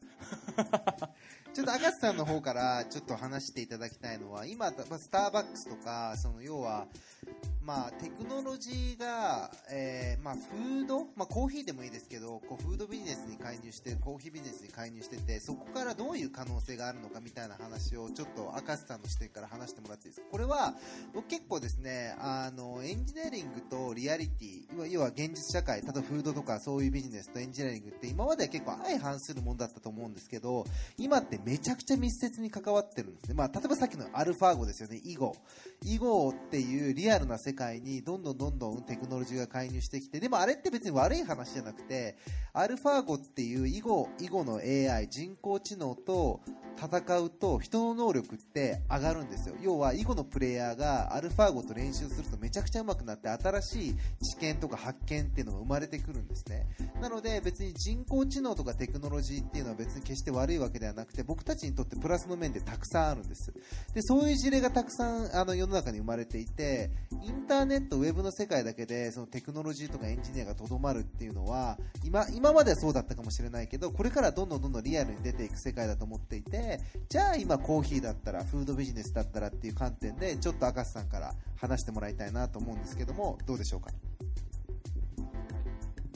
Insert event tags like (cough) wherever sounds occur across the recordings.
(laughs) ちょっと赤瀬さんの方からちょっと話していただきたいのは今、スターバックスとかその要はまあ、テクノロジーが、えーまあ、フード、まあ、コーヒーでもいいですけどこうフードビジネスに介入してコーヒービジネスに介入しててそこからどういう可能性があるのかみたいな話をちょっと赤瀬さんの視点から話してもらっていいですか？これは僕結構ですねあのエンジニアリングとリアリティ要は現実社会例えばフードとかそういうビジネスとエンジニアリングって今までは結構相反するものだったと思うんですけど今ってめちゃくちゃ密接に関わってるんですね、まあ、例えばさっきのアルファーゴですよね。囲碁囲碁っていうリアルな世世界にどんどんどんどんテクノロジーが介入してきてでもあれって別に悪い話じゃなくてアルファーゴっていう囲碁囲碁の AI 人工知能と戦うと人の能力って上がるんですよ。要は囲碁のプレイヤーがアルファーゴと練習するとめちゃくちゃ上手くなって新しい知見とか発見っていうのが生まれてくるんですね。なので別に人工知能とかテクノロジーっていうのは別に決して悪いわけではなくて僕たちにとってプラスの面でたくさんあるんです。でそういう事例がたくさんあの世の中に生まれていてンターネットウェブの世界だけでそのテクノロジーとかエンジニアがとどまるっていうのは今今まではそうだったかもしれないけどこれからどんどんどんどんリアルに出ていく世界だと思っていてじゃあ今コーヒーだったらフードビジネスだったらっていう観点でちょっと赤瀬さんから話してもらいたいなと思うんですけどもどうでしょうか？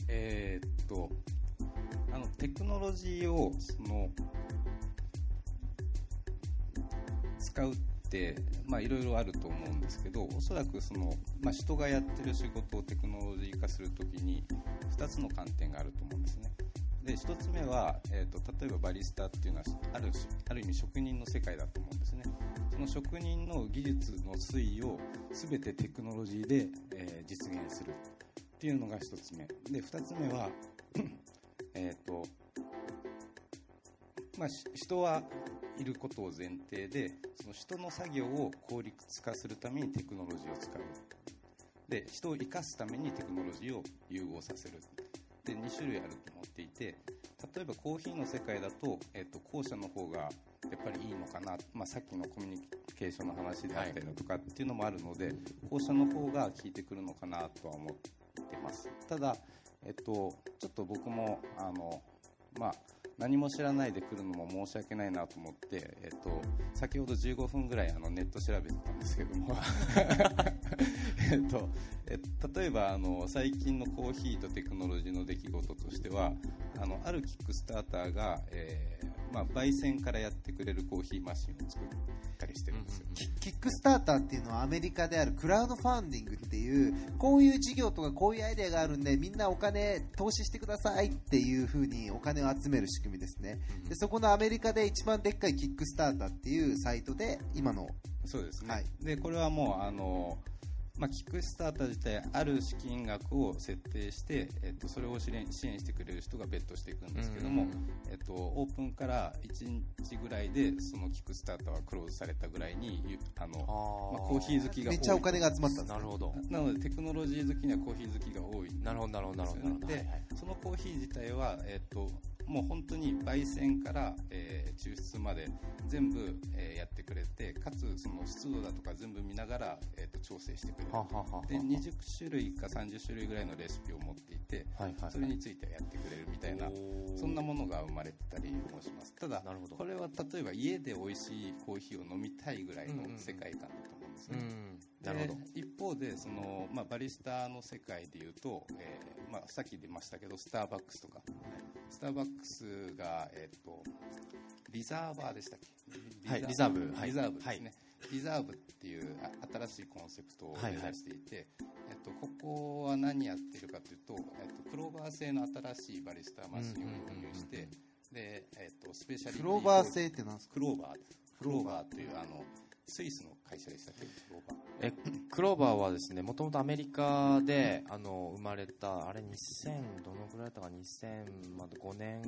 えー、っとあのテクノロジーをその使うまあいろいろあると思うんですけどおそらくその、まあ、人がやってる仕事をテクノロジー化するときに2つの観点があると思うんですね。で1つ目は、えーと、例えばバリスタっていうのはあるある意味職人の世界だと思うんですね。その職人の技術の推移を全てテクノロジーで、えー、実現するっていうのが1つ目。で2つ目は (clears throat) えっとまあ、人はいることを前提でその人の作業を効率化するためにテクノロジーを使う。で人を生かすためにテクノロジーを融合させる。で2種類あると思っていて例えばコーヒーの世界だと,、えーと、後者の方がやっぱりいいのかな、まあ、さっきのコミュニケーションの話であったりだとかっていうのもあるので、後者の方が効いてくるのかなとは思ってます。ただ、えっ、と、ちょっと僕もあの、まあ何も知らないで来るのも申し訳ないなと思って、えっと、先ほど15分ぐらいあのネット調べてたんですけども。(laughs) えっとえ例えばあの最近のコーヒーとテクノロジーの出来事としてはあのあるキックスターターが、えーまあ、焙煎からやってくれるコーヒーマシンを作ったりしてるんですよ、キックスターターっていうのはアメリカであるクラウドファンディングっていうこういう事業とかこういうアイデアがあるんでみんなお金投資してくださいっていうふうにお金を集める仕組みですね。でそこのアメリカで一番でっかいキックスターターっていうサイトで今のそうですね、はい、でこれはもうあのまあ、キックスターター自体ある資金額を設定して、えっと、それを支援してくれる人がベットしていくんですけども、えっと、オープンから1日ぐらいでそのキックスターターはクローズされたぐらいにあのまあ、コーヒー好きがめっちゃお金が集まったなるほど。なのでテクノロジー好きにはコーヒー好きが多いなるほどなるほど。なるほど。で、そのコーヒー自体は、えっともう本当に焙煎から、えー、抽出まで全部、えー、やってくれてかつその湿度だとか全部見ながら、えーと、調整してくれる。で20種類か30種類ぐらいのレシピを持っていて、はいはい、それについてやってくれるみたいなそんなものが生まれてたりもします。ただこれは例えば家で美味しいコーヒーを飲みたいぐらいの世界観だとですね、なるほど。一方でその、まあ、バリスタの世界でいうと、えーまあ、さっき出ましたけどスターバックスとか。スターバックスが、えっ、ー、とリザーバーでしたっけ？はいリザーブ。リザーブ。ですね、はい、リザーブっていう新しいコンセプトを目指していて、はいはい、えっと、ここは何やってるかというと、えっと、クローバー製の新しいバリスタマシンを導入して、で、えっと、スペシャリクローバー製って何ですか？クローバー。クローバーというあのスイスの会社でしたっえクローバーはですねもともとアメリカであの生まれたあれ2000どのぐらいだったか2005年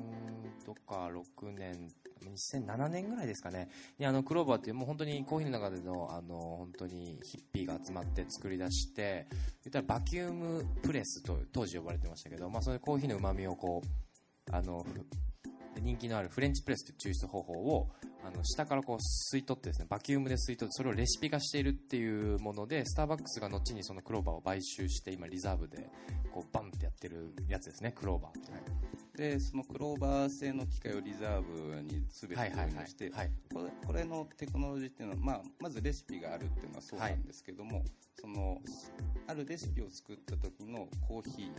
とか6年2007年ぐらいですかね。にあのクローバーっていうもう本当にコーヒーの中でのあの本当にヒッピーが集まって作り出して言ったらバキュームプレスと当時呼ばれてましたけど、まあ、それコーヒーのうまみをこうあの人気のあるフレンチプレスという抽出方法をあの下からこう吸い取ってですねバキュームで吸い取ってそれをレシピ化しているっていうものでスターバックスが後にそのクローバーを買収して今リザーブでこうバンってやってるやつですねクローバーって、はい。でそのクローバー製の機械をリザーブに全て導入して、はい。これこれのテクノロジーっていうのは、まあ、まずレシピがあるっていうのはそうなんですけども、そのあるレシピを作った時のコーヒー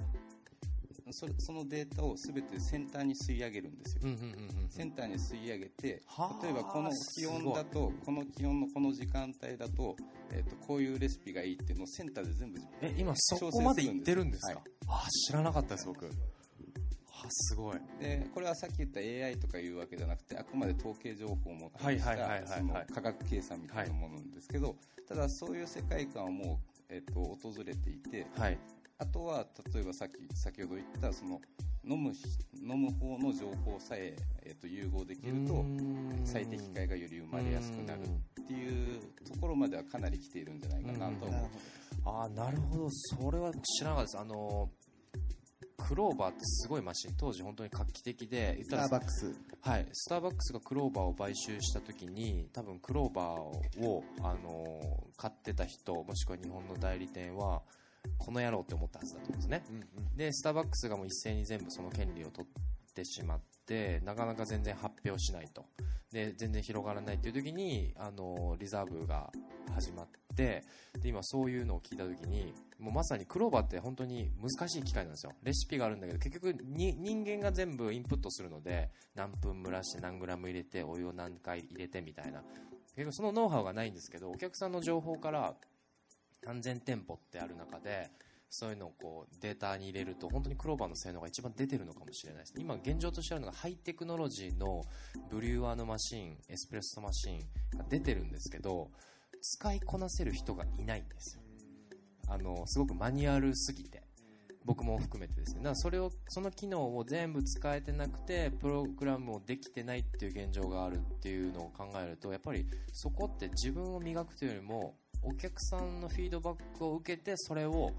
それそのデータを全てセンターに吸い上げるんですよ、うんうんうんうんセンターに吸い上げてはあ例えばこの気温だとこの気温のこの時間帯だと,、えー、とこういうレシピがいいっていうのをセンターで全部え今そこまで行ってるんですか？はい。あ知らなかったです僕。あすごい。でこれはさっき言った AI とかいうわけじゃなくてあくまで統計情報を持ってはいはいはいはいはい。その科学計算みたいなものなんですけど、ただそういう世界観をもう、えっと訪れていてはいあとは例えばさっき先ほど言ったその飲むひ飲む方の情報さええっと融合できると最適解がより生まれやすくなるっていうところまではかなり来ているんじゃないかなと思う。あーなるほど。それは知らなかったですあのクローバーってすごいマシン当時本当に画期的でスターバックスはい、スターバックスがクローバーを買収した時に多分クローバーを、あのー買ってた人もしくは日本の代理店はこの野郎って思ったはずだと思うんですね。でスターバックスがもう一斉に全部その権利を取ってしまってなかなか全然発表しないと。で全然広がらないっていう時に、あのーリザーブが始まってで今そういうのを聞いた時にもうまさにクローバーって本当に難しい機械なんですよ。レシピがあるんだけど結局に人間が全部インプットするので何分蒸らして何グラム入れてお湯を何回入れてみたいな。結局そのノウハウがないんですけどお客さんの情報から何千店舗ってある中でそういうのをこうデータに入れると本当にクローバーの性能が一番出てるのかもしれないです。今現状としてあるのがハイテクノロジーのブリュワーのマシンエスプレッソマシンが出てるんですけど使いこなせる人がいないんです。よあのすごくマニュアルすぎて僕も含めてですね。だからそれをその機能を全部使えてなくてプログラムをできてないっていう現状があるっていうのを考えるとやっぱりそこって自分を磨くというよりもお客さんのフィードバックを受けてそれを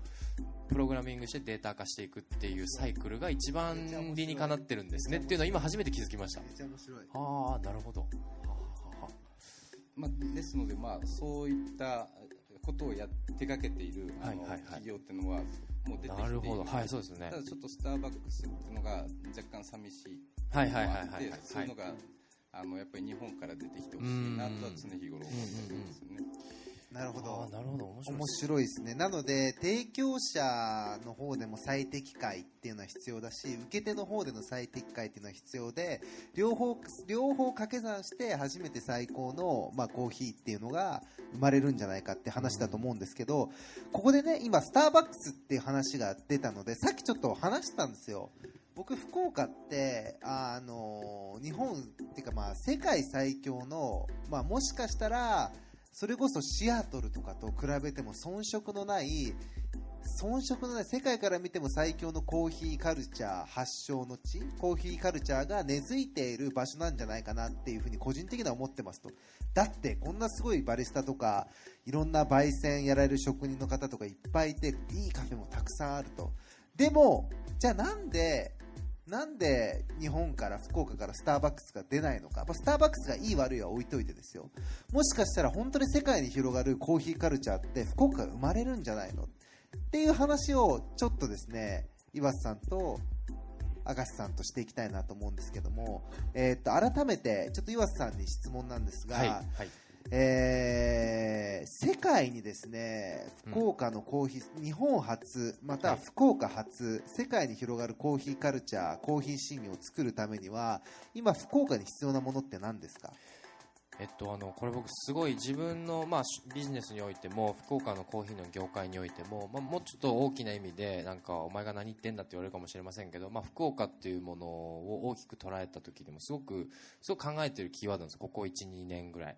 プログラミングしてデータ化していくっていうサイクルが一番理にかなってるんですね。っていうのは今初めて気づきました。めっちゃ面白いああなるほど。まあ、ですので、まあ、そういったことをや手掛けているあの、企業っていうのはもう出てきてなるほど。はいそうですよね。ただちょっとスターバックスっていうのが若干寂しいはいはいはいはいはい。そういうのが、あのやっぱり日本から出てきてほしいなとは常日頃思ってるんですよね。なるほど。なるほど。面白い面白いですね。なので提供者の方でも最適解っていうのは必要だし受け手の方での最適解っていうのは必要で両方両方掛け算して初めて最高の、まあ、コーヒーっていうのが生まれるんじゃないかって話だと思うんですけど、ここでね今スターバックスっていう話が出たのでさっきちょっと話したんですよ。僕福岡ってあの日本っていうかまあ世界最強の、まあ、もしかしたらそれこそシアトルとかと比べても遜色のない遜色のない世界から見ても最強のコーヒーカルチャー発祥の地コーヒーカルチャーが根付いている場所なんじゃないかなっていうふうに個人的には思ってますと。だってこんなすごいバリスタとかいろんな焙煎やられる職人の方とかいっぱいいていいカフェもたくさんあると。でもじゃあなんでなんで日本から福岡からスターバックスが出ないのか、まあスターバックスがいい悪いは置いといてですよ。もしかしたら本当に世界に広がるコーヒーカルチャーって福岡が生まれるんじゃないの？っていう話をちょっとですね岩瀬さんと明石さんとしていきたいなと思うんですけども、えー、と改めてちょっと岩瀬さんに質問なんですが、はいはい。えー世界にですね福岡のコーヒー、日本初また福岡初、世界に広がるコーヒーカルチャーコーヒーシーンを作るためには今福岡に必要なものって何ですか？えっと、あのこれ僕すごい自分の、まあ、しビジネスにおいても福岡のコーヒーの業界においても、まあ、もうちょっと大きな意味でなんかお前が何言ってんだって言われるかもしれませんけど、まあ、福岡っていうものを大きく捉えた時でもすごくすごく考えてるキーワードなんです。ここ12年ぐらい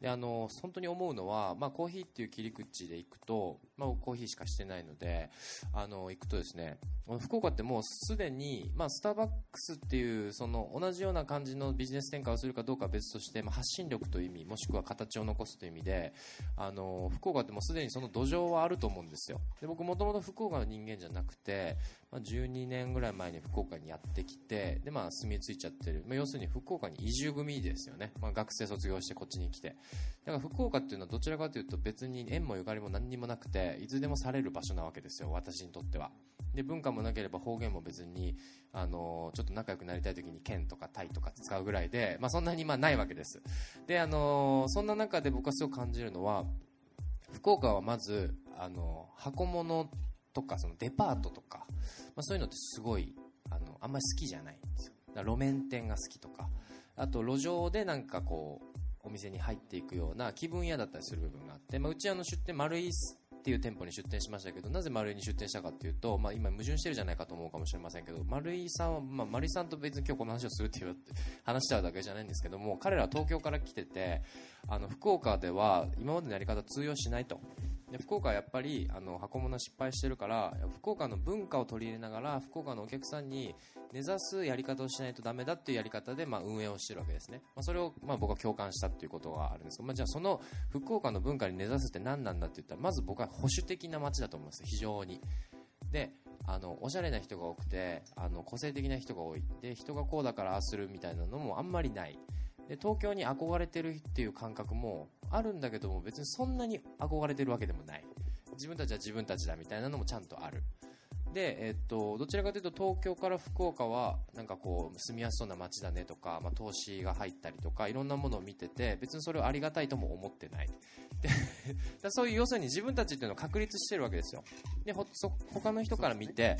であの本当に思うのは、まあ、コーヒーっていう切り口でいくと、まあ、コーヒーしかしてないのであの行くとですね福岡ってもうすでに、まあ、スターバックスっていうその同じような感じのビジネス展開をするかどうかは別として、まあ、発信力という意味もしくは形を残すという意味であの福岡ってもうすでにその土壌はあると思うんですよ。で僕もともと福岡の人間じゃなくてまあ、12年ぐらい前に福岡にやってきてで、まあ、住み着いちゃってる、まあ、要するに福岡に移住組ですよね、まあ、学生卒業してこっちに来て。だから福岡っていうのはどちらかというと別に縁もゆかりも何にもなくていつでもされる場所なわけですよ私にとっては。で文化もなければ方言も別にあのちょっと仲良くなりたい時に県とかタイとか使うぐらいで、まあ、そんなにまあないわけです。であのそんな中で僕はすごく感じるのは福岡はまずあの箱物とかそのデパートとか、まあ、そういうのってすごいあのあんまり好きじゃないんですよ。だから路面店が好きとか。あと路上でなんかこうお店に入っていくような気分屋だったりする部分があって、まあ、うちあの出店丸いっていう店舗に出店しましたけどなぜ丸井に出店したかっていうと、まあ、今矛盾してるじゃないかと思うかもしれませんけど丸井さんは、まあ、丸井さんと別に今日この話をするっていう話しちゃうだけじゃないんですけども彼らは東京から来ててあの福岡では今までのやり方通用しないと。で福岡はやっぱりあの箱物失敗してるから福岡の文化を取り入れながら福岡のお客さんに根ざすやり方をしないとダメだっていうやり方で、まあ、運営をしてるわけですね、まあ、それを、まあ、僕は共感したっていうことがあるんですが、まあ、じゃあその福岡の文化に根ざすって何なんだって言ったらまず僕は保守的な街だと思います非常に。であのおしゃれな人が多くてあの個性的な人が多い。で人がこうだからああするみたいなのもあんまりない。で東京に憧れてるっていう感覚もあるんだけども別にそんなに憧れてるわけでもない。自分たちは自分たちだみたいなのもちゃんとある。で、えっと、どちらかというと東京から福岡はなんかこう住みやすそうな街だねとか、まあ、投資が入ったりとかいろんなものを見てて別にそれをありがたいとも思ってない。でそういう要するに自分たちっていうのを確立してるわけですよ。でほそ他の人から見て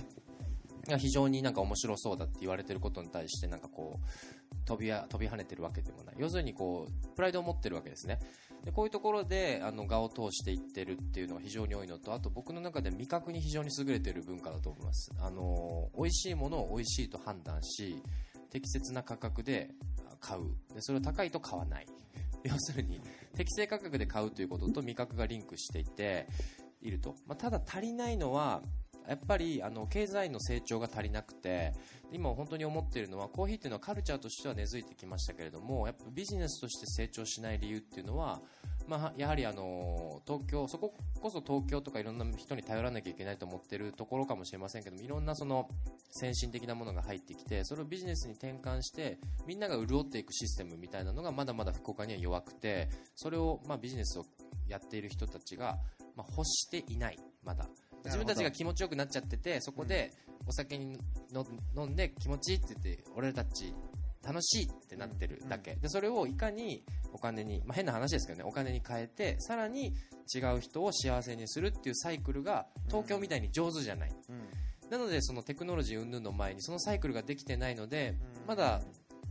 が非常になんか面白そうだって言われてることに対してなんかこう飛びや飛び跳ねてるわけでもない。要するにこうプライドを持ってるわけですね。でこういうところであの画を通していってるっていうのが非常に多いのとあと僕の中で味覚に非常に優れてる文化だと思います。あの美味しいものを美味しいと判断し適切な価格で買う。でそれを高いと買わない。(laughs) 要するに適正価格で買うということと味覚がリンクしていていると、まあ、ただ足りないのはやっぱりあの経済の成長が足りなくて今本当に思っているのはコーヒーっていうのはカルチャーとしては根付いてきましたけれどもやっぱビジネスとして成長しない理由っていうのは、まあ、やはりあの東京そここそ東京とかいろんな人に頼らなきゃいけないと思ってるところかもしれませんけどもいろんなその先進的なものが入ってきてそれをビジネスに転換してみんなが潤っていくシステムみたいなのがまだまだ福岡には弱くてそれをまあビジネスをやっている人たちがまあ欲していないまだ。自分たちが気持ちよくなっちゃっててそこでお酒にの飲んで気持ちいいって言って俺たち楽しいってなってるだけ。でそれをいかにお金に、まあ、変な話ですけどねお金に変えてさらに違う人を幸せにするっていうサイクルが東京みたいに上手じゃない、なのでそのテクノロジー云々の前にそのサイクルができてないのでまだ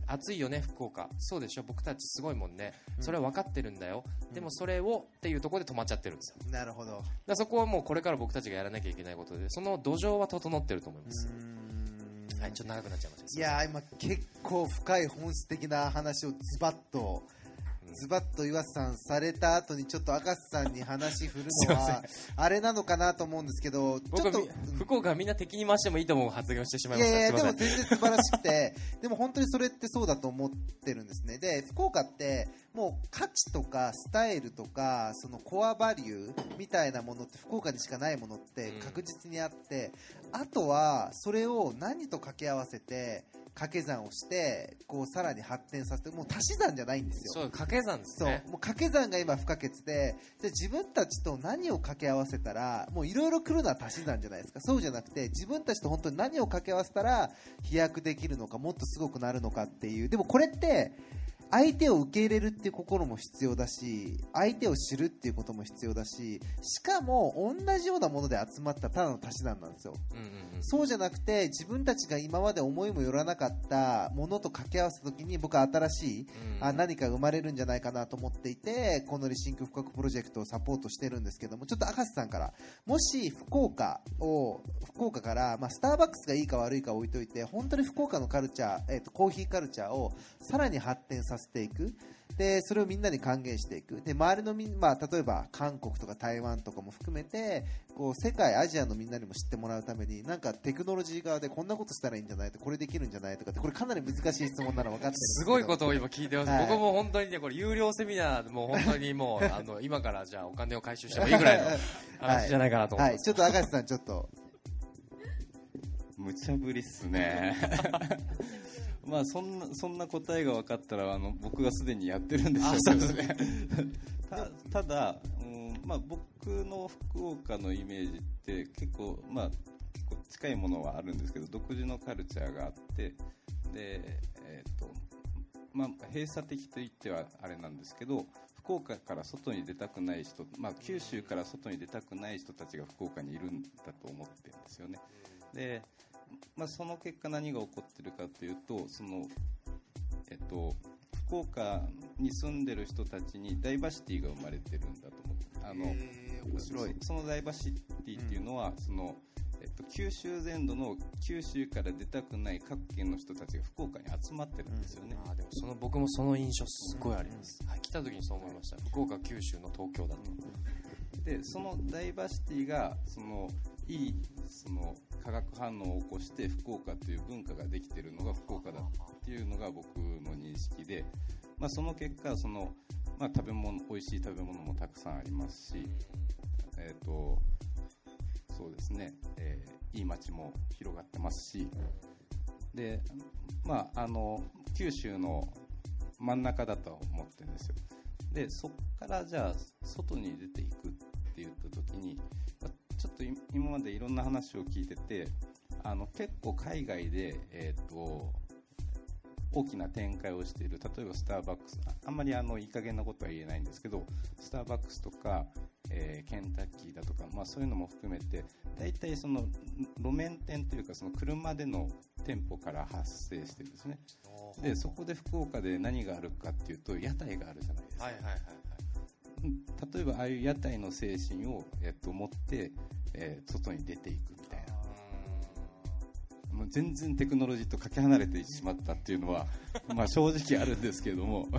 暑いよね福岡。そうでしょ？僕たちすごいもんね。それは分かってるんだよ、うん、でもそれをっていうところで止まっちゃってるんですよ。なるほど。だそこはもうこれから僕たちがやらなきゃいけないことでその土壌は整ってると思います。はいちょっと長くなっちゃいました。いや今結構深い本質的な話をズバッとズバッと岩瀬さんされた後にちょっと赤瀬さんに話振るのはあれなのかなと思うんですけどちょっと福岡みんな敵に回してもいいと思う発言をしてしまいましたいやいやでも全然素晴らしくてでも本当にそれってそうだと思ってるんですね。で福岡ってもう価値とかスタイルとかそのコアバリューみたいなものって福岡にしかないものって確実にあって、うん、あとはそれを何と掛け合わせて掛け算をしてこうさらに発展させてもう足し算じゃないんですよ。そう掛け算ですね。そう。もう掛け算が今不可欠でで自分たちと何を掛け合わせたらもういろいろ来るのは足し算じゃないですか。そうじゃなくて自分たちと本当に何を掛け合わせたら飛躍できるのかもっとすごくなるのかっていう。でもこれって相手を受け入れるっていう心も必要だし相手を知るっていうことも必要だししかも同じようなもので集まったただの足し算なんですよ、うんうんうん、そうじゃなくて自分たちが今まで思いもよらなかったものと掛け合わせた時に僕は新しい、うんあ何か生まれるんじゃないかなと思っていてこのリシンク深くプロジェクトをサポートしてるんですけどもちょっと赤瀬さんからもし福岡を福岡から、まあ、スターバックスがいいか悪いか置いといて本当に福岡のカルチャー、えー、とコーヒーカルチャーをさらに発展させていく。でそれをみんなに還元していく。で周りのみん、まあ、例えば韓国とか台湾とかも含めてこう世界アジアのみんなにも知ってもらうためになんかテクノロジー側でこんなことしたらいいんじゃない？とこれできるんじゃない？とかってこれかなり難しい質問なの分かってるすすごいことを今聞いてます、はい。僕も本当にねこれ有料セミナーもう本当にもう (laughs) あの今からじゃあお金を回収してもいいぐらいの (laughs) 話じゃないかなと思います、はい、ちょっと赤瀬さんちょっと。(laughs) 無茶ぶりっすねまあそんなそんな答えが分かったらあの僕がすでにやってるんでしょうけどね (laughs) たただ、うんまあ、僕の福岡のイメージって結構,、まあ、結構近いものはあるんですけど独自のカルチャーがあってで、えーとまあ、閉鎖的と言ってはあれなんですけど福岡から外に出たくない人、まあ、九州から外に出たくない人たちが福岡にいるんだと思ってるんですよね。でまあ、その結果何が起こってるかというとその、えっと、福岡に住んでる人たちにダイバーシティが生まれてるんだと思ってあの面白い。そのダイバーシティっていうのは、うん、そのえっと、九州全土の九州から出たくない各県の人たちが福岡に集まってるんですよね、うん、あでもその僕もその印象すごいあります、うん、はい、来た時にそう思いました。福岡九州の東京だと、でそのダイバーシティがそのいいその化学反応を起こして福岡という文化ができているのが福岡だっていうのが僕の認識で、まあ、その結果その、まあ、食べ物美味しい食べ物もたくさんありますし、えーと、そうですね、えー、いい街も広がってますしで、まあ、あの九州の真ん中だとは思ってるんですよ。でそこからじゃあ外に出ていくって言った時にちょっと今までいろんな話を聞いててあの結構海外で、えーと、大きな展開をしている例えばスターバックスあんまりあのいい加減なことは言えないんですけどスターバックスとか、えー、ケンタッキーだとか、まあ、そういうのも含めて大体その路面店というかその車での店舗から発生してるんですね。でそこで福岡で何があるかっていうと屋台があるじゃないですか、はいはいはい。例えばああいう屋台の精神を、えっと、持って、えー、外に出ていくみたいな。もう全然テクノロジーとかけ離れてしまったっていうのは (laughs) まあ正直あるんですけれども。(laughs)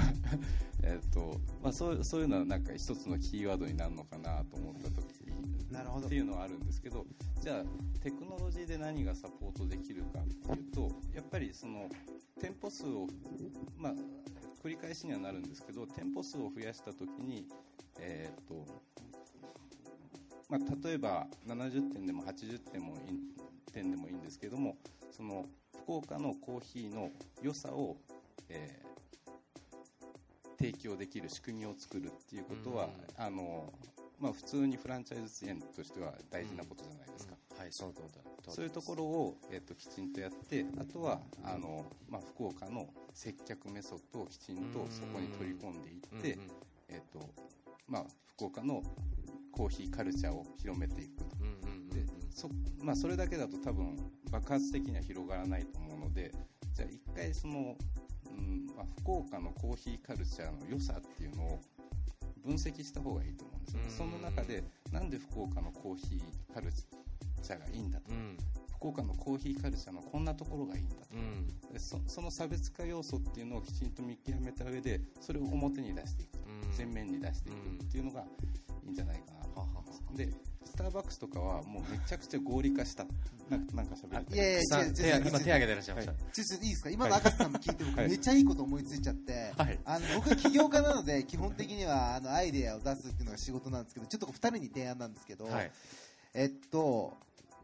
えっと、まあ、そうそういうのはなんか一つのキーワードになるのかなと思った時なるほど。っていうのはあるんですけどじゃあテクノロジーで何がサポートできるかっていうとやっぱりその店舗数を、まあ、繰り返しにはなるんですけど店舗数を増やした時に、えーとまあ、例えば70点でも80点も点でもいいんですけどもその福岡のコーヒーの良さを、えー、提供できる仕組みを作るっていうことは、あのまあ、普通にフランチャイズチェーンとしては大事なことじゃないですか。はい、その通りそういうところを、えーと、きちんとやってあとはあの、まあ、福岡の接客メソッドをきちんとそこに取り込んでいって、えーとまあ、福岡のコーヒーカルチャーを広めていく。と、でそまあ、それだけだと多分爆発的には広がらないと思うのでじゃあ一回その、うんまあ、福岡のコーヒーカルチャーの良さっていうのを分析した方がいいと思うんですよ、その中でなんで福岡のコーヒーカルチャーがいいんだと、うん、福岡のコーヒーカルチャーのこんなところがいいんだと、うん、そその差別化要素っていうのをきちんと見極めた上でそれを表に出していく前面に出していくっていうのがいいんじゃないかな。と思います、でスターバックスとかはもうめちゃくちゃ合理化した。なんかなんか喋りい。やいや今手挙げてらっしゃいました、ちょっといいですか？今の赤瀬さんも聞いて僕めっちゃいいこと思いついちゃって、はい、あの僕は起業家なので基本的にはあのアイデアを出すっていうのが仕事なんですけどちょっと2人に提案なんですけど、はい、えっと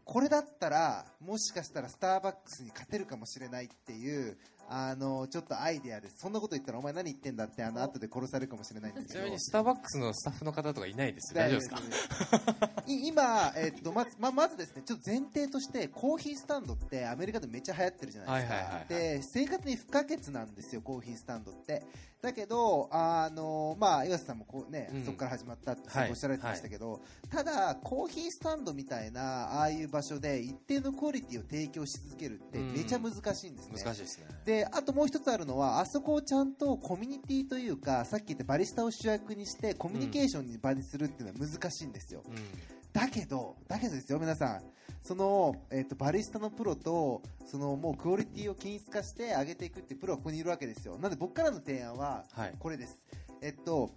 これだったらもしかしたらスターバックスに勝てるかもしれないっていうあのちょっとアイデアです、そんなこと言ったらお前何言ってんだってあの後で殺されるかもしれないんですけど。ちなみにスターバックスのスタッフの方とかいないです。大丈夫ですか？今、えっとまずままずですねちょっと前提としてコーヒースタンドってアメリカでめっちゃ流行ってるじゃないですか、で生活に不可欠なんですよ、コーヒースタンドってだけど、あのまあ、岩瀬さんもこう、ね、うん、そこから始まったっておっしゃられてましたけど、はいはい、ただ、コーヒースタンドみたいなああいう場所で一定のクオリティを提供し続けるってめちゃ難しいんですね。難しいですねであともう一つあるのはあそこをちゃんとコミュニティというかさっき言ったバリスタを主役にしてコミュニケーションに場にするっていうのは難しいんですよ。うん、だけど、だけどですよ、皆さん。その、えっ、ー、と、バリスタのプロと、その、もうクオリティを均一化して上げていくってプロはここにいるわけですよ。なので僕からの提案は、これです。はい、えっと、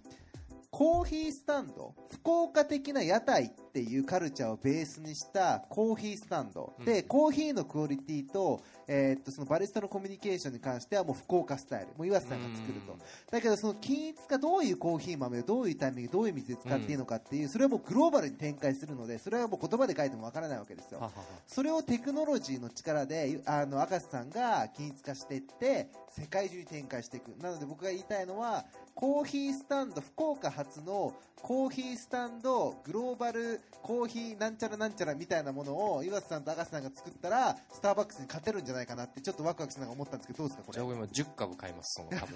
コーヒースタンド、福岡的な屋台っっていうカルチャーをベースにしたコーヒースタンド、うん。でコーヒーのクオリティと,、えーっとそのバリスタのコミュニケーションに関してはもう福岡スタイル。もう岩瀬さんが作ると、うん。だけどその均一がどういうコーヒー豆をどういうタイミングどういう水で使っていいのかっていう、それはもうグローバルに展開するのでそれはもう言葉で書いてもわからないわけですよ。それをテクノロジーの力であの赤瀬さんが均一化していって世界中に展開していく。なので僕が言いたいのはコーヒースタンド福岡発のコーヒースタンドグローバルコーヒーなんちゃらなんちゃらみたいなものを岩瀬さんと赤瀬さんが作ったらスターバックスに勝てるんじゃないかなってちょっとワクワクしながら思ったんですけどどうですかこれ？じゃあ僕今10株買いますその株。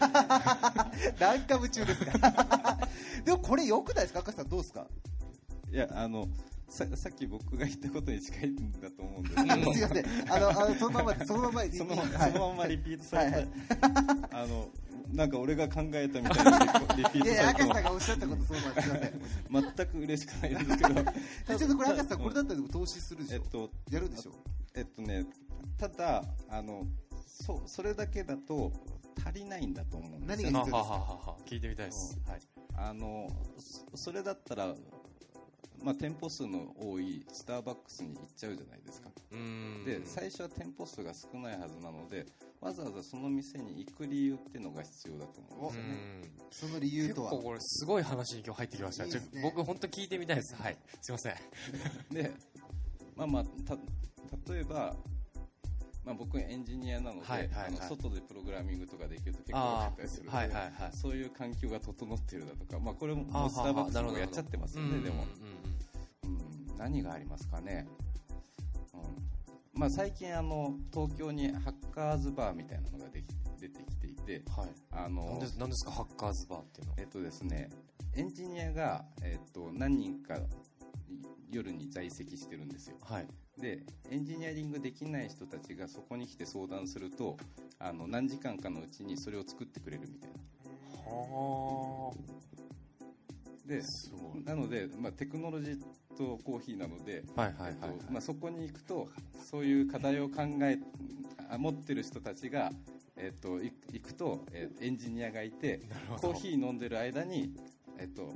(laughs) 何株中ですか？(laughs) でもこれ良くないですか赤瀬さんどうですか？いやあのささっき僕が言ったことに近いんだと思うんですすけどいません。あのあのそのままでそのままで。そのはい。そのままリピートされて、はいあのなんか俺が考えたみたいな (laughs) リピーいやいや赤瀬トされてもさんがおっしゃったことそうなんですすいません。全く嬉しくないですけど。(laughs) ちょっとこれ赤瀬さんこれだったら投資するでしょ、えっとやるでしょ。えっとねただあのそそれだけだと足りないんだと思うんですよ。は何がはははは。聞いてみたいです、はい。あのそそれだったらまあ、店舗数の多いスターバックスに行っちゃうじゃないですか。で最初は店舗数が少ないはずなのでわざわざその店に行く理由っていうのが必要だと思うんですよね。その理由とは？結構これすごい話に今日入ってきましたね僕本当聞いてみたいです。はい。すいません。でまあまあた例えばまあ、僕エンジニアなので、はいはいはい。あの外でプログラミングとかできると結構多かあったりするので、あはいはいはい。そういう環境が整っているだとか、まあ、これもスターバックスもやっちゃってますよね、でも、うんうんうん、何がありますかね、うん。まあ、最近あの東京にハッカーズバーみたいなのができ出てきていてはい。あのでなんですかハッカーズバーっていうのは？えっとですねエンジニアが、えっと、何人か夜に在籍してるんですよ。はい。でエンジニアリングできない人たちがそこに来て相談するとあの何時間かのうちにそれを作ってくれるみたいな。はですごい。なので、まあ、テクノロジーとコーヒーなので、あはいはいはい、えっとまあ、そこに行くとそういう課題を考えあ持ってる人たちが、えっと、い行くと、えーエンジニアがいてコーヒー飲んでる間に、えっと、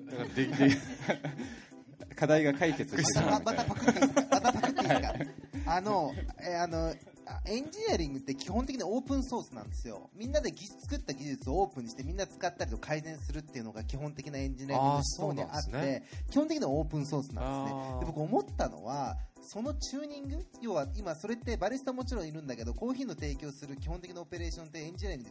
(laughs) 課題が解決してたあのえあのあエンジニアリングって基本的にオープンソースなんですよ。みんなで技術作った技術をオープンにしてみんな使ったりと改善するっていうのが基本的なエンジニアリングあー思想にあってそうなんです基本的にはオープンソースなんですね。で僕思ったのはそのチューニング？要は今それってバリスタもちろんいるんだけどコーヒーの提供する基本的なオペレーションってエンジニアリング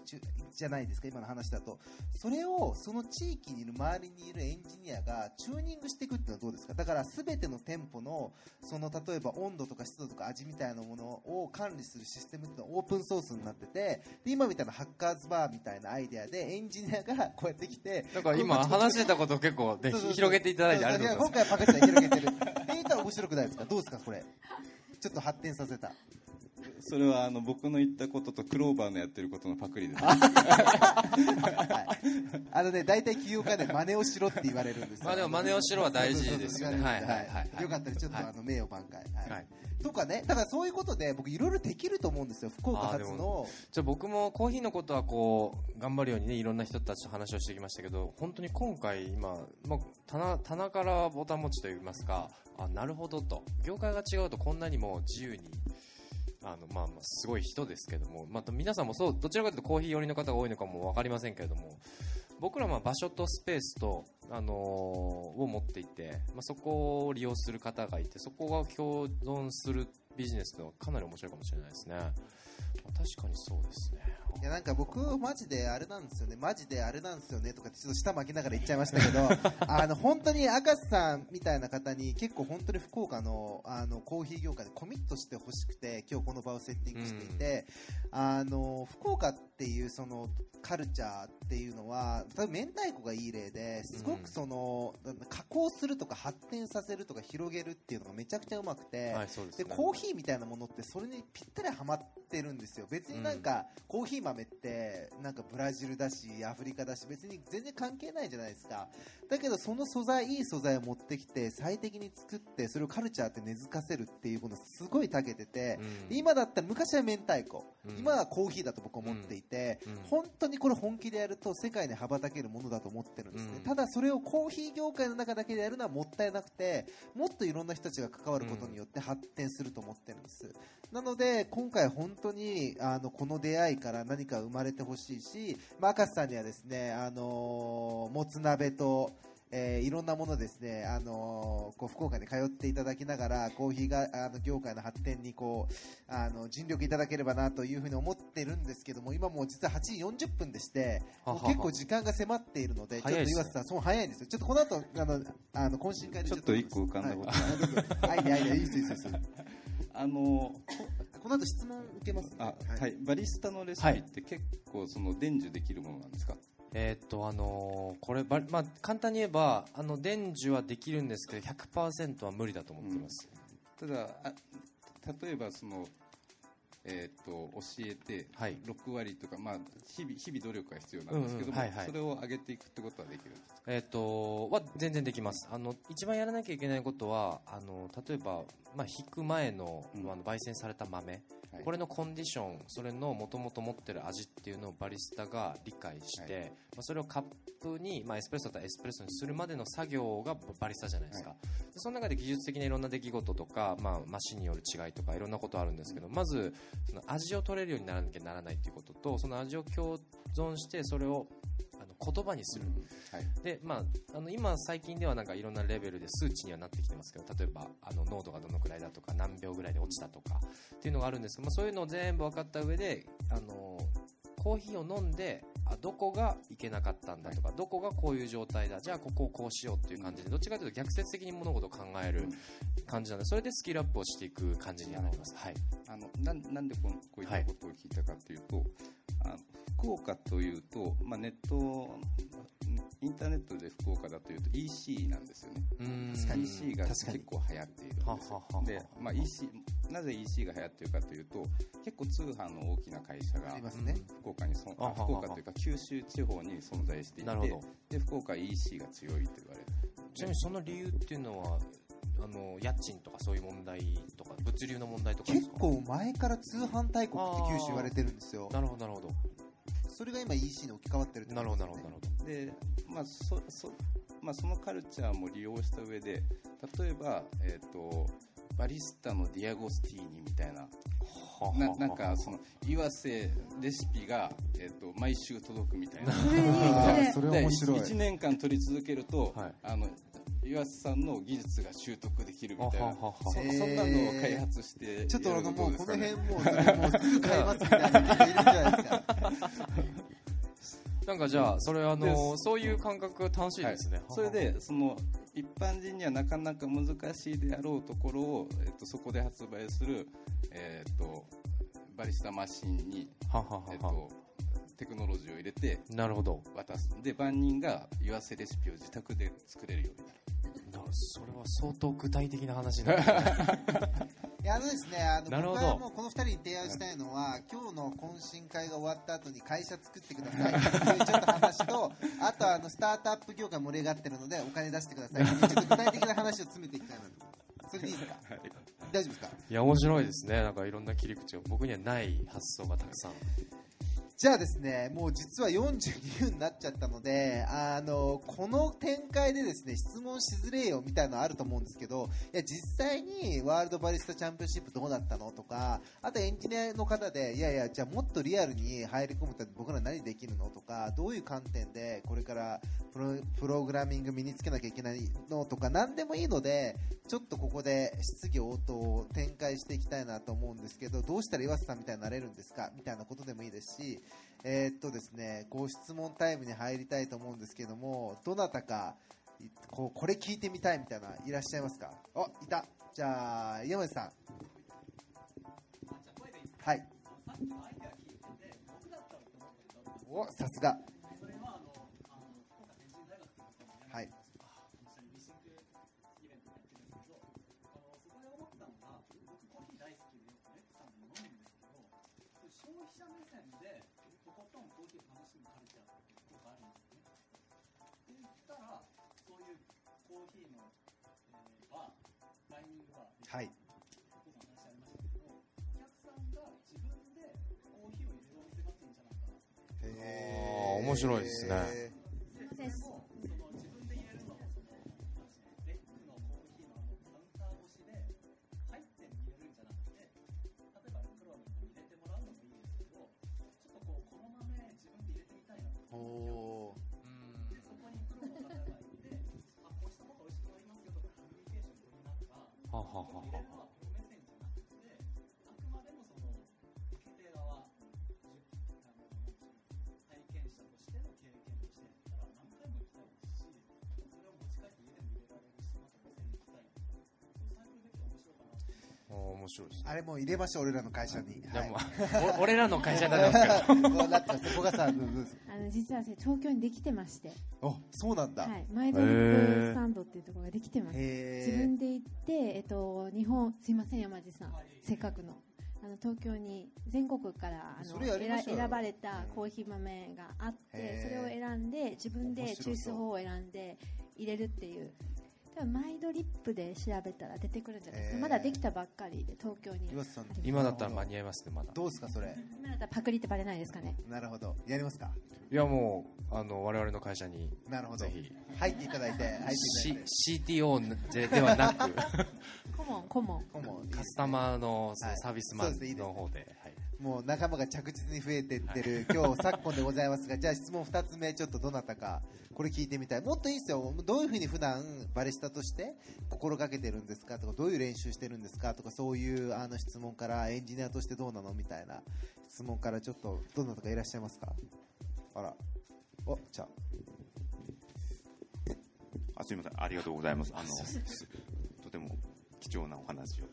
じゃないですか今の話だと。それをその地域にいる周りにいるエンジニアがチューニングしていくっていうのはどうですか？だから全ての店舗のその例えば温度とか湿度とか味みたいなものを管理するシステムっていうのはオープンソースになっててで今みたいなハッカーズバーみたいなアイデアでエンジニアがこうやってきてなんか今話してたことを結構広げていただいてありがとうございます。や今回はパクチャ広げてる面白くないですか？どうですか？これ。ちょっと発展させた。それはあの僕の言ったこととクローバーのやってることのパクリです、はい、あのね大体起業家で真似をしろって言われるんですよ。まあでも真似をしろは大事ですよね。はいはいよかったらちょっとはい。あの名誉挽回、はい。はい。とかね。だからそういうことで僕いろいろできると思うんですよ。福岡発の。じゃあ僕もコーヒーのことはこう頑張るようにねいろんな人たちと話をしてきましたけど本当に今回今、まあ、棚棚からボタン持ちといいますかあなるほどと。業界が違うとこんなにも自由にあのまあまあすごい人ですけども、まあ、皆さんもそうどちらかというとコーヒー寄りの方が多いのかも分かりませんけれども。僕らは場所とスペースと、あのーを持っていて、まあ、そこを利用する方がいてそこが共存するビジネスというのはかなり面白いかもしれないですね、まあ確かにそうですね。いやなんか僕マジであれなんですよね。マジであれなんですよねとかってちょっと舌巻きながら言っちゃいましたけど (laughs) あの本当に赤瀬さんみたいな方に結構本当に福岡のあのコーヒー業界でコミットしてほしくて今日この場をセッティングしていて、あの福岡っていうそのカルチャーっていうのは多分明太子がいい例ですごくその、加工するとか発展させるとか広げるっていうのがめちゃくちゃうまくて、はいですね。でコーヒーみたいなものってそれにぴったりはまっってるんですよ。別になんか、コーヒー豆ってなんかブラジルだしアフリカだし別に全然関係ないじゃないですか。だけどその素材いい素材を持ってきて最適に作ってそれをカルチャーって根付かせるっていうことすごい長けてて、うん。今だったら昔は明太子、うん。今はコーヒーだと僕は思っていて、うん。本当にこれ本気でやると世界に羽ばたけるものだと思ってるんですね、うん。ただそれをコーヒー業界の中だけでやるのはもったいなくてもっといろんな人たちが関わることによって発展すると思ってるんです、なので今回本当にあのこの出会いから何か生まれてほしいし、まあ、赤瀬さんにはですね、あのーもつ鍋とえーいろんなものですね、あのーこう福岡に通っていただきながらコーヒーがあの業界の発展にこうあの尽力いただければなというふうに思ってるんですけども今もう実は8時40分でしてははもう結構時間が迫っているのでちょっと岩瀬さんそう早いんですよ。ちょっとこの後あのあの懇親会でちょっと一個浮かんだこと。はい、はい、アイデアアイデアいいですいいですいいです。あのこの後質問受けます、ね、あはい、バリスタのレシピって結構その伝授できるものなんですか、えーっとあのーこれば、まあ、簡単に言えばあの伝授はできるんですけど100%は無理だと思ってます、ただあ例えばそのえー、と教えてはい。6割とか、まあ、日々日々努力が必要なんですけども、うんうんはいはい。それを上げていくってことはできるんですか？えーっとは全然できます。あの一番やらなきゃいけないことはあの例えば、まあ、引く前の,、うん。あの焙煎された豆、はい。これのコンディションそれのもともと持ってる味っていうのをバリスタが理解して、はい。まあ、それをカップに、まあ、エスプレッソだったらエスプレッソにするまでの作業がバリスタじゃないですか、でその中で技術的ないろんな出来事とか、まあ、マシンによる違いとかいろんなことあるんですけどまずその味を取れるようにならなきゃならないということとその味を共存してそれをあの言葉にする、はい。でまあ、あの今、最近ではなんかいろんなレベルで数値にはなってきてますけど例えばあの濃度がどのくらいだとか何秒ぐらいで落ちたとかっていうのがあるんですけど、まあ、そういうのを全部分かった上であのコーヒーを飲んであどこがいけなかったんだとか、どこがこういう状態だじゃあここをこうしようっていう感じでどっちかというと逆説的に物事を考える感じなのでそれでスキルアップをしていく感じにはなります。はい。あのなんなんでこうこういったことを聞いたかというと、あの福岡というと、まあ、ネットインターネットで福岡だというと EC なんですよね。うーん EC が結構流行っているんですははははで、まあ、EC なぜ EC が流行っているかというと結構通販の大きな会社がありますね、福岡にそあ福岡というか九州地方に存在していてで福岡 EC が強いと言われる。ちなみにその理由っていうのはあの家賃とかそういう問題とか物流の問題とか結構前から通販大国って九州言われてるんですよ。なるほどなるほど。それが今 EC に置き換わってるってなるほどなるほどなるほで、まあそそまあ、そのカルチャーも利用した上で例えば、えー、とバリスタのディアゴスティーニみたいな。どななんかその岩瀬レシピが、えー、と毎週届くみたいな。(laughs) それで面白い。1, 年間取り続けると、はい。あの岩瀬さんの技術が習得できるみたいな。そそんなのを開発してちょっとなんかもうこの辺もうすぐ買いますみたいな人いるんじゃないですかなんかじゃあそれあのでそういう感覚が楽しいですね、はい。それでその一般人にはなかなか難しいであろうところを、えっと、そこで発売する、えっと、バリスタマシンに、はははえっはと、テクノロジーを入れてなるほど。渡す。で万人が言わせレシピを自宅で作れるようになる。なそれは相当具体的な話になる、ね、(laughs) いやあのですねあのなるほど。僕はもうこの2人に提案したいのは (laughs) 今日の懇親会が終わった後に会社作ってくださいっていうちょっと話とあとはあのスタートアップ業界盛り上がってるのでお金出してくださいちょっと具体的な話を詰めていきたいなと。それでいいですか？大丈夫ですか？いや面白いですね。なんかいろんな切り口を。僕にはない発想がたくさんじゃあですね、もう実は42分になっちゃったので、あの、この展開でですね、質問しづれよみたいなのあると思うんですけど、いや、実際にワールドバリスタチャンピオンシップどうだったのとか、あとエンジニアの方で、いやいや、じゃあもっとリアルに入り込むと僕ら何できるのとか、どういう観点でこれからプロプログラミング身につけなきゃいけないのとか、何でもいいので、ちょっとここで質疑応答を展開していきたいなと思うんですけど、どうしたら岩瀬さんみたいになれるんですか？みたいなことでもいいですし、えーっとですね、ご質問タイムに入りたいと思うんですけども、どなたか、いこうこれ聞いてみたいみたいないらっしゃいますか？あ、いた。じゃあ、山内さん。はい。お、さすが。はい。お父さんの話ありましたけどお客さんが自分でコーヒーを入れるお店があっんじゃないかなへーあー。面白いですねははは目線じゃなくてあくまでもその受け手側体験者としての経験としてやったら何回も行きたいですしそれを持ち帰って家でも入れられるしまた店に行きたいそうサイクルできて面白いかなってあー面白いですね。あれもう入れましょう俺らの会社に。俺らの会社になってますけど。(laughs) もうだってそこがさの実は東京にできてまして、あそうなんだ、はい、マイドリップスタンドっていうところができてます。へ自分で行って、えっと、日本、すいません、山地さん、せっかくの。あの東京に全国からあの選選ばれたコーヒー豆があってそれを選んで自分で抽出法を選んで入れるっていう多分マイドリップで調べたら出てくるんじゃないですか、へー。まだできたばっかりで東京に。今だったら間に合いますねまだ。どうですかそれ？今だったらパクリってバレないですかね。なるほど。やりますか？いやもうあの我々の会社になるほど。ぜひ。入っていただいて入っていただい C て CTO でではなく。顧問顧問顧問カスタマーのサービスマンの方で、はいもう仲間が着実に増えていってる、今日昨今でございますが、じゃあ質問2つ目、ちょっとどなたか、これ聞いてみたい。もっといいですよ。どういうふうに普段バリスタとして心がけてるんですかとか、どういう練習してるんですかとか、そういうあの質問から、エンジニアとしてどうなのみたいな質問から、ちょっと、どなたかいらっしゃいますか？あら。お、じゃあ。あすみません、ありがとうございます。あの、すとても貴重なお話を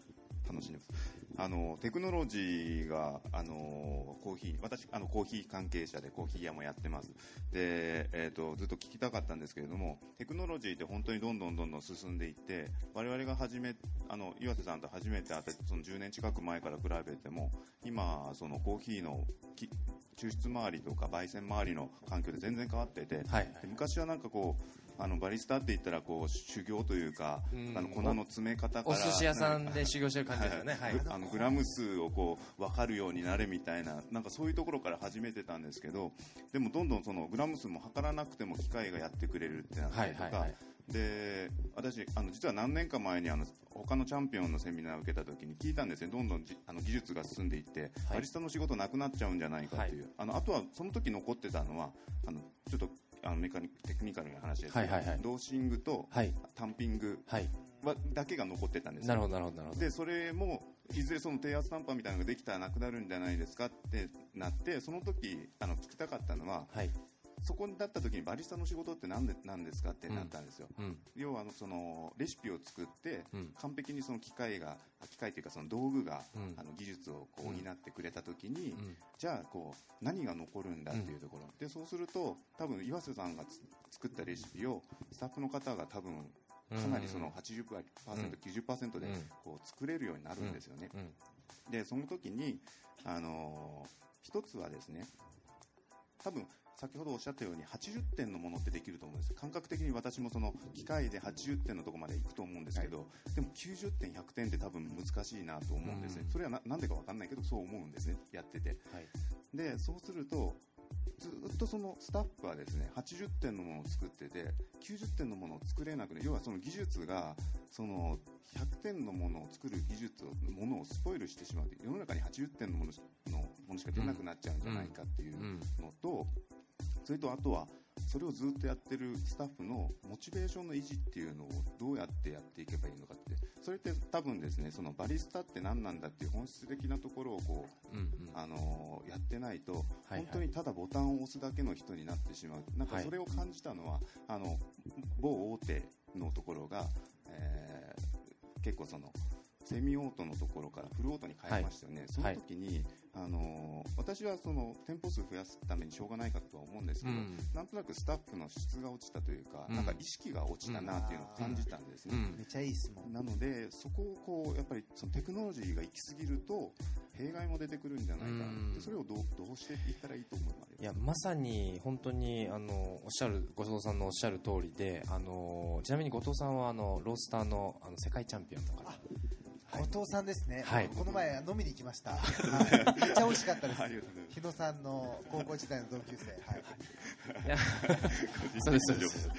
楽しんでます。あの、テクノロジーが、あの、コーヒー、私、あの、コーヒー関係者でコーヒー屋もやってます。で、えっ、と、ずっと聞きたかったんですけれども、テクノロジーって本当にどんどんどんどん進んでいって、我々が初め、あの、岩瀬さんと初めて会った、その10年近く前から比べても、今、そのコーヒーのき抽出周りとか焙煎周りの環境で全然変わっていて、はいで昔はなんかこうあのバリスタって言ったらこう修行というか、うん。あの粉の詰め方からお寿司屋さんで修行してる感じですよね。はい。グあのグラム数をこう分かるようになれみたいななんかそういうところから始めてたんですけどでもどんどんそのグラム数も測らなくても機械がやってくれるってなったりとか、はいはいはい。で私あの実は何年か前にあの他のチャンピオンのセミナーを受けた時に聞いたんですねどんどんじあの技術が進んでいって、バリスタの仕事なくなっちゃうんじゃないかっていう、あのあとはその時残ってたのはあのちょっとあのメカニテクニカルな話ですけど、はいはいはい。ドーシングとはい。タンピングはい。はだけが残ってたんですよなるほどなるほどなるほど。でそれもいずれその低圧タンパみたいなのができたらなくなるんじゃないですかってなってその時あの聞きたかったのははいそこにだった時にバリスタの仕事って何で何ですかってなったんですよ、うん。要はあのそのレシピを作って、うん。完璧にその機械が機械というかその道具が、うん。あの技術をこう補ってくれた時に、うん。じゃあこう何が残るんだっていうところ、でそうすると多分岩瀬さんがつ作ったレシピをスタッフの方が多分かなりその80%、90%でうん。こう作れるようになるんですよね。うん。でその時に、あのー一つはですね多分先ほどおっしゃったように80点のものってできると思うんです。感覚的に私もその機械で80点のところまで行くと思うんですけど、でも90点100点って多分難しいなと思うんですね、うん。それはななんでか分かんないけどそう思うんですね。やってて。はい。でそうするとずっとそのスタッフはですね80点のものを作ってて90点のものを作れなくて要はその技術がその100点のものを作る技術をものをスポイルしてしまう世の中に80点のものしのものしか出なくなっちゃうんじゃないかっていううん。のと、それとあとはそれをずっとやってるスタッフのモチベーションの維持っていうのをどうやってやっていけばいいのかってそれって多分ですねそのバリスタって何なんだっていう本質的なところをこううんうん。あのーやってないと、はい本当にただボタンを押すだけの人になってしまう。なんかはいそれを感じたのは、あの某大手のところが、えー結構そのセミオートのところからフルオートに変えましたよね、その時に、あの私はその店舗数増やすためにしょうがないかとは思うんですけど、うん。なんとなくスタッフの質が落ちたというか、うん。なんか意識が落ちたなっていうのを感じたんですね。うん。めっちゃいい質問なのでそこをこうやっぱりそのテクノロジーが行き過ぎると弊害も出てくるんじゃないかな、うん。でそれをどうどうしていったらいいと思いますいやまさに本当にあのおっしゃる後藤さんのおっしゃる通りであのちなみに後藤さんはあのロースターのあの世界チャンピオンだから後藤さんですね、はい。この前飲みに行きました、(laughs) はい。めっちゃ美味しかったです。日野さんの高校時代の同級生。はい。(laughs) そうですそうです。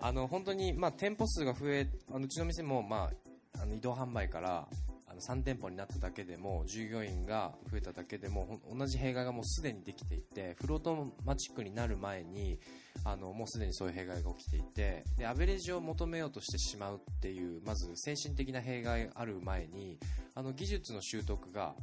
あの本当に、まあ、店舗数が増えあのうちの店も、まあ、あの移動販売からあの3店舗になっただけでも従業員が増えただけでも同じ弊害がもうすでにできていてフルオートマチックになる前にあのもうすでにそういう弊害が起きていてでアベレージを求めようとしてしまうっていうまず精神的な弊害がある前にあの技術の習得が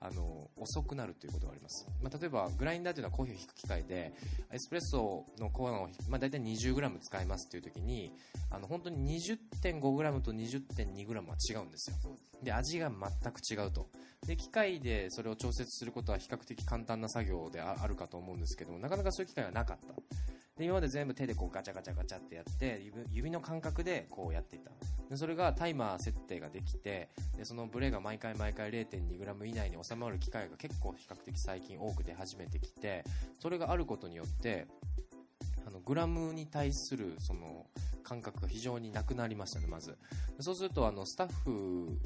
あの遅くなるということがあります、まあ、例えばグラインダーというのはコーヒーを引く機械でエスプレッソのコーナーを、まあ、大体 20g 使いますという時にあの本当に 20.5g と 20.2g は違うんですよ。で味が全く違うと。で機械でそれを調節することは比較的簡単な作業でああるかと思うんですけどもなかなかそういう機会がなかったで今まで全部手でこうガチャガチャガチャってやって指指の感覚でこうやっていたでそれがタイマー設定ができてでそのブレが毎回毎回 0.2g 以内に収まる機会が結構比較的最近多く出始めてきてそれがあることによってあのグラムに対するその感覚が非常になくなりましたねまず。そうするとあのスタッフ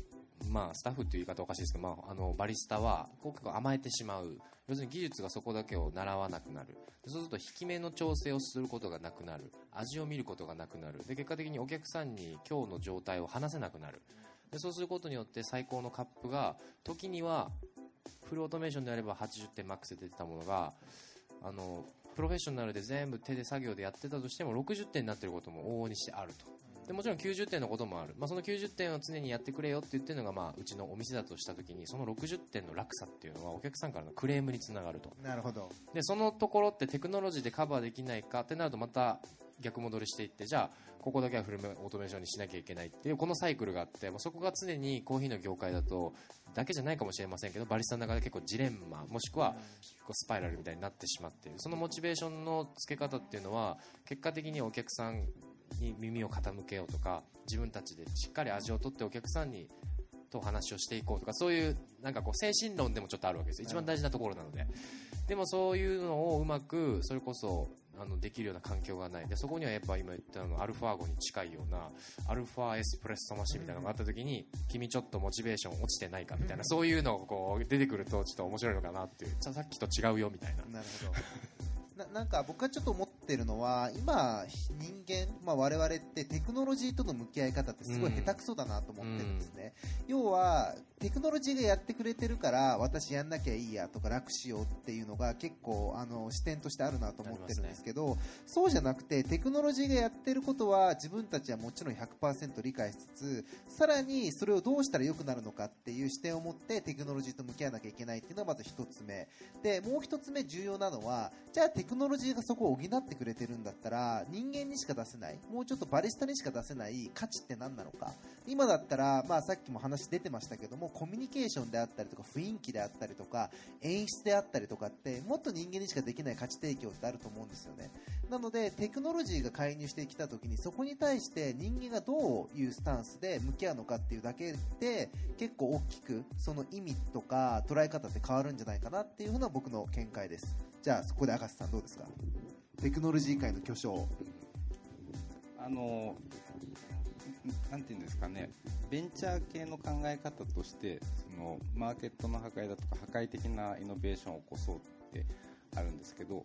まあ、スタッフという言い方おかしいですけど、まあ、あのバリスタは結構甘えてしまう。要するに技術がそこだけを習わなくなる。そうすると引き目の調整をすることがなくなる。味を見ることがなくなるで結果的にお客さんに今日の状態を話せなくなる。でそうすることによって最高のカップが時にはフルオートメーションであれば80点マックスで出てたものがあのプロフェッショナルで全部手で作業でやってたとしても60点になってることも往々にしてあると。でもちろん90点のこともある、まあ、その90点を常にやってくれよって言ってるのが、まあ、うちのお店だとした時にその60点の落差っていうのはお客さんからのクレームにつながると。なるほど。でそのところってテクノロジーでカバーできないかってなるとまた逆戻りしていってじゃあここだけはフルオートメーションにしなきゃいけないっていうこのサイクルがあって、まあ、そこが常にコーヒーの業界だとだけじゃないかもしれませんけどバリスタの中で結構ジレンマもしくはこうスパイラルみたいになってしまっている。そのモチベーションの付け方っていうのは結果的にお客さんに耳を傾けようとか自分たちでしっかり味を取ってお客さんにとお話をしていこうとかそういうなんかこう精神論でもちょっとあるわけです一番大事なところなので。でもそういうのをうまくそれこそあのできるような環境がない。でそこにはやっぱ今言ったのアルファーゴに近いようなアルファエスプレッソマシンみたいなのがあった時に君ちょっとモチベーション落ちてないかみたいなそういうのがこう出てくるとちょっと面白いのかなっていう。さっきと違うよみたいな。なるほど。(laughs) ななんか僕がちょっと思ってるのは今人間、まあ、我々ってテクノロジーとの向き合い方ってすごい下手くそだなと思ってるんですね、要はテクノロジーがやってくれてるから私やんなきゃいいやとか楽しようっていうのが結構あの視点としてあるなと思ってるんですけどそうじゃなくてテクノロジーがやってることは自分たちはもちろん100%理解しつつさらにそれをどうしたら良くなるのかっていう視点を持ってテクノロジーと向き合わなきゃいけないっていうのがまず一つ目。でもう一つ目重要なのはじゃあテクノロジーがそこを補ってくれてるんだったら人間にしか出せないもうちょっとバリスタにしか出せない価値って何なのか。今だったら、まあ、さっきも話出てましたけどもコミュニケーションであったりとか雰囲気であったりとか演出であったりとかってもっと人間にしかできない価値提供ってあると思うんですよね。なのでテクノロジーが介入してきた時にそこに対して人間がどういうスタンスで向き合うのかっていうだけで結構大きくその意味とか捉え方って変わるんじゃないかなっていうふうな僕の見解です。じゃあそこで明石さんどうですか？テクノロジー界の巨匠。あのなんていうんですかね。ベンチャー系の考え方としてそのマーケットの破壊だとか破壊的なイノベーションを起こそうってあるんですけど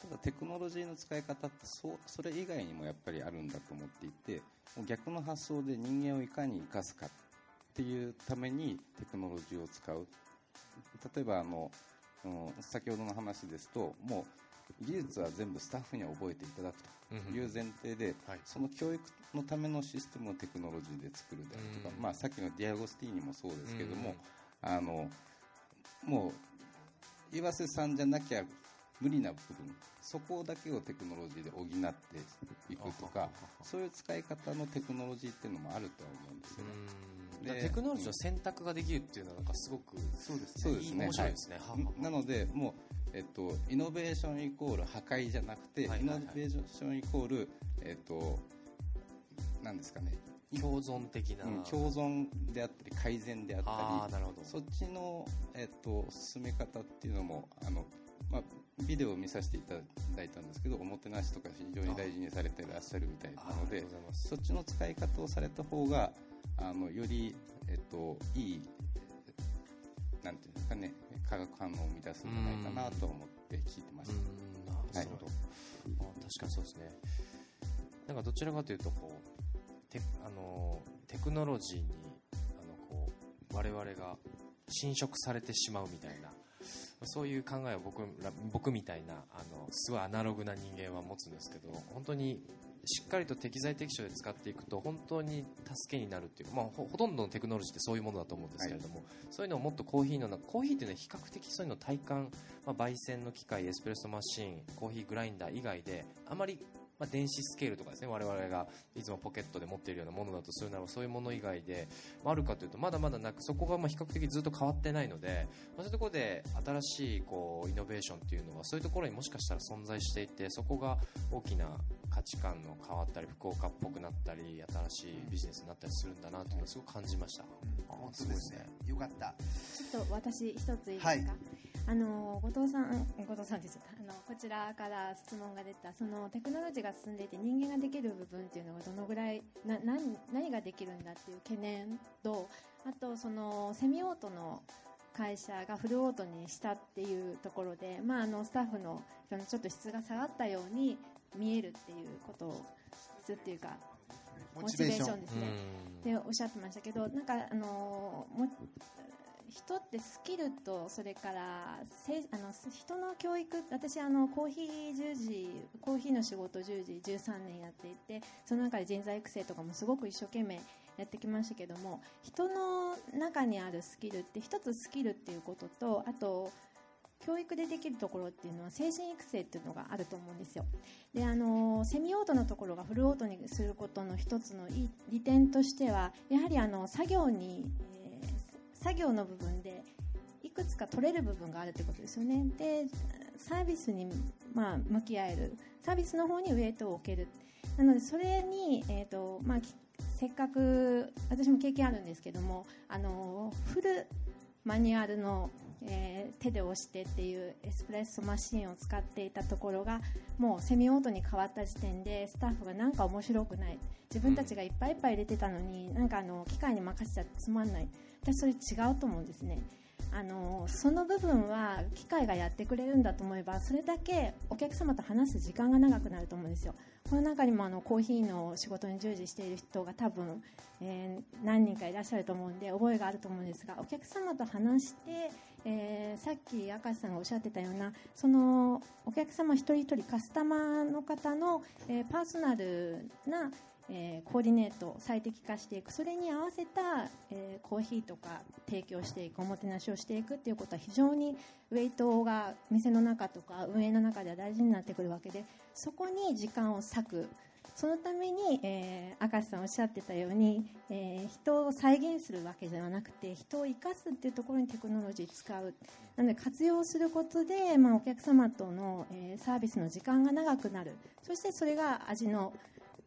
ただテクノロジーの使い方ってそそれ以外にもやっぱりあるんだと思っていて逆の発想で人間をいかに生かすかっていうためにテクノロジーを使う。例えばあの、うん、先ほどの話ですともう技術は全部スタッフには覚えていただくという前提で、はい。その教育のためのシステムをテクノロジーで作るであるとか、うんまあ、さっきのディアゴスティーニもそうですけども、うんあのもう岩瀬さんじゃなきゃ無理な部分そこだけをテクノロジーで補っていくとかそういう使い方のテクノロジーっていうのもあるとは思うんですよね。テクノロジーの選択ができるっていうのはなんかすごくそうですそうですね。面白いですね、はあはあなのでもう、えっと、イノベーションイコール破壊じゃなくて、はいはいはい。イノベーションイコール、えっと、なんですかね、共存的な、うん共存であったり改善であったり。ああなるほど。そっちの、えっと、進め方っていうのもあの、まあ、ビデオを見させていただいたんですけどおもてなしとか非常に大事にされていらっしゃるみたいなのでそっちの使い方をされた方があのより、えっと、いいなんていうんですかね化学反応を生み出すんじゃないかなと思って聞いてましうた。んなるほど、あ確かにそうですね。なんかどちらかというとこうテあのテクノロジーにあのこう我々が侵食されてしまうみたいなそういう考えを僕ら僕みたいなあのすごいアナログな人間は持つんですけど本当にしっかりと適材適所で使っていくと本当に助けになるっていうか、まあ、ほほとんどのテクノロジーってそういうものだと思うんですけれども、そういうのをもっとコーヒーの中コーヒーっていうのは比較的そういうの体感、まあ、焙煎の機械エスプレッソマシンコーヒーグラインダー以外であまりまあ、電子スケールとかですね我々がいつもポケットで持っているようなものだとするならばそういうもの以外で、まあ、あるかというとまだまだなくそこがまあ比較的ずっと変わってないので、まあ、そういうところで新しいこうイノベーションっていうのはそういうところにもしかしたら存在していてそこが大きな価値観の変わったり福岡っぽくなったり新しいビジネスになったりするんだなというのをすごく感じました。本当ですね。よかった。ちょっと私一ついいですか、はい。あの後藤さん後藤さんです。あのこちらから質問が出た。そのテクノロジーが進んでいて人間ができる部分っていうのがどのぐらいな何何ができるんだっていう懸念とあとそのセミオートの会社がフルオートにしたっていうところで、まあ、あのスタッフの人のちょっと質が下がったように見えるっていうことを質っていうかモチベーションですね。っておっしゃってましたけどなんかあのも人ってスキルとそれからせあの人の教育私あのコーヒー従事コーヒーの仕事従事13年やっていてその中で人材育成とかもすごく一生懸命やってきましたけども人の中にあるスキルって一つスキルっていうこととあと教育でできるところっていうのは精神育成っていうのがあると思うんですよ。であのセミオートのところがフルオートにすることの一つの利点としてはやはりあの作業に、えー作業の部分でいくつか取れる部分があるということですよね。でサービスに、まあ、向き合える。サービスの方にウエイトを置ける。なのでそれに、えーとまあ、せっかく私も経験あるんですけどもあのフルマニュアルの、えー手で押してっていうエスプレッソマシンを使っていたところがもうセミオートに変わった時点でスタッフがなんか面白くない。自分たちがいっぱいいっぱい入れてたのになんかあの機械に任せちゃつまんない。私それ違うと思うんですね。あのその部分は機械がやってくれるんだと思えばそれだけお客様と話す時間が長くなると思うんですよ。この中にもあのコーヒーの仕事に従事している人が多分、えー何人かいらっしゃると思うんで覚えがあると思うんですがお客様と話して、えーさっき明石さんがおっしゃってたようなそのお客様一人一人カスタマーの方の、えーパーソナルなえーコーディネート最適化していく。それに合わせた、えコーヒーとか提供していくおもてなしをしていくっていうことは非常にウェイトが店の中とか運営の中では大事になってくるわけでそこに時間を割く。そのために、えー、明石さんおっしゃってたように、えー人を再現するわけではなくて人を生かすっていうところにテクノロジー使う。なので活用することで、まあ、お客様との、えーサービスの時間が長くなる。そしてそれが味の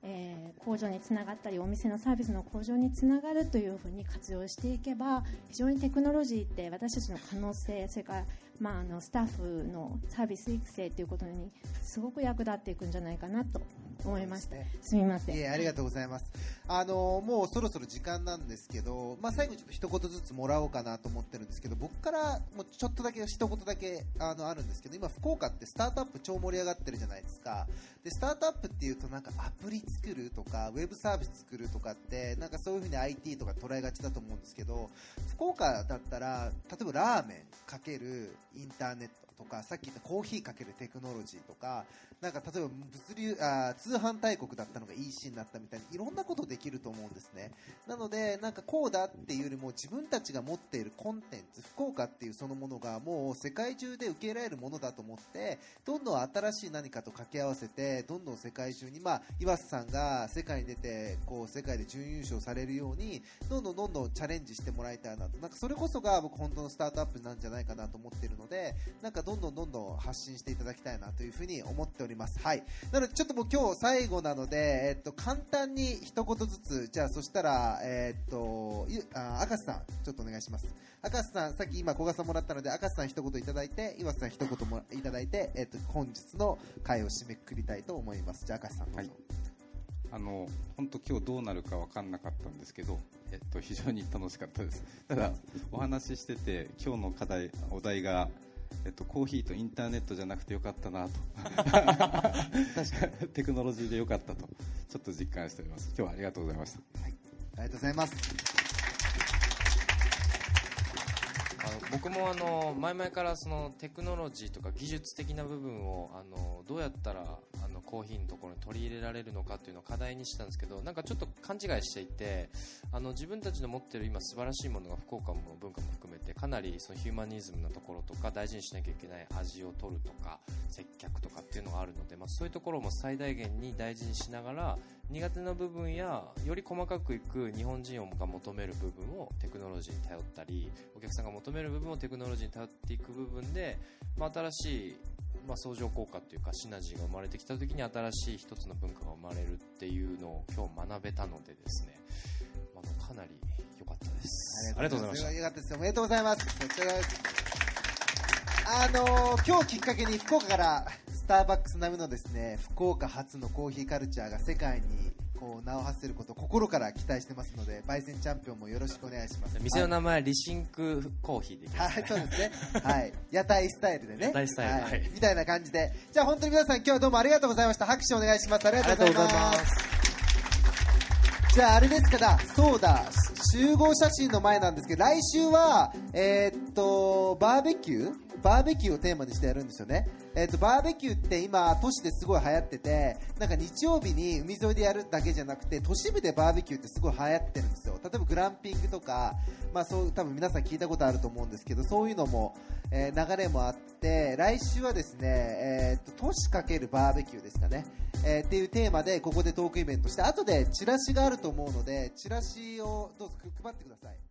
えー向上につながったりお店のサービスの向上につながるというふうに活用していけば非常にテクノロジーって私たちの可能性それから、まあ、あのスタッフのサービス育成ということにすごく役立っていくんじゃないかなと思いました、ねすみませんいえありがとうございます。あのもうそろそろ時間なんですけど、まあ、最後にちょっと一言ずつもらおうかなと思ってるんですけど、僕からもうちょっとだけ一言だけあのあるんですけど、今福岡ってスタートアップ超盛り上がってるじゃないですか。で、スタートアップっていうとなんかアプリ作るとか、ウェブサービス作るとかって、なんかそういうふうに IT とか捉えがちだと思うんですけど、福岡だったら、例えばラーメンかけるインターネットとかさっき言ったコーヒーかけるテクノロジーとかなんか例えば物流あ通販大国だったのが EC になったみたいにいろんなことできると思うんですね。なのでなんかこうだっていうよりも自分たちが持っているコンテンツ福岡っていうそのものがもう世界中で受け入れられるものだと思ってどんどん新しい何かと掛け合わせてどんどん世界中にまあ岩瀬さんが世界に出てこう世界で準優勝されるようにどんどんどんどんチャレンジしてもらいたいなと。なんかそれこそが僕本当のスタートアップなんじゃないかなと思っているのでなんかどんどんどんどん発信していただきたいなというふうに思っております。はい。なのでちょっともう今日最後なのでえっと簡単に一言ずつじゃあそしたらえっとゆあ明石さんちょっとお願いします。明石さんさっき今小賀さんもらったので明石さん一言いただいて岩瀬さん一言もいただいてえっと本日の会を締めくくりたいと思います。じゃあ明石さんどうぞ、はい。あの本当今日どうなるか分かんなかったんですけど、えっと、非常に楽しかったです。ただお話ししてて今日の課題お題が、えっと、コーヒーとインターネットじゃなくてよかったなと。確かにテクノロジーでよかったとちょっと実感しております。今日はありがとうございました。ありがとうございますあの僕もあの前々からそのテクノロジーとか技術的な部分をあのどうやったらあのコーヒーのところに取り入れられるのかっていうのを課題にしたんですけどなんかちょっと勘違いしていてあの自分たちの持ってる今素晴らしいものが福岡も文化も含めてかなりそのヒューマニズムなところとか大事にしなきゃいけない味を取るとか接客とかっていうのがあるので、まあ、そういうところも最大限に大事にしながら苦手な部分やより細かくいく日本人が求める部分をテクノロジーに頼ったりお客さんが求める部分をテクノロジーに頼っていく部分で、まあ、新しい、まあ、相乗効果というかシナジーが生まれてきた時に新しい一つの文化が生まれるっていうのを今日学べたのでですね、あのかなり良かったですありがとうございましたよかったです。おめでとうございます。こちらあのー今日きっかけに福岡からスターバックス並みのですね、福岡初のコーヒーカルチャーが世界にこう名を馳せることを心から期待してますので、焙煎チャンピオンもよろしくお願いします。店の名前はリシンクコーヒーでいきます、はい、そうですね。はい。屋台スタイルでね。屋台スタイルはいはいみたいな感じで。じゃあ本当に皆さん今日はどうもありがとうございました。拍手お願いします。ありがとうございます。じゃああれですから、そうだ、集合写真の前なんですけど、来週は、えーっと、バーベキューバーベキューをテーマにしてやるんですよね。えーっと、バーベキューって今、都市ですごい流行ってて、なんか日曜日に海沿いでやるだけじゃなくて、都市部でバーベキューってすごい流行ってるんですよ。例えばグランピングとか、まあそう、多分皆さん聞いたことあると思うんですけど、そういうのも、えー流れもあって、来週はですね、えーっと、都市かけるバーベキューですかね。えーっていうテーマで、ここでトークイベントして、後でチラシがあると思うので、チラシをどうぞ配ってください。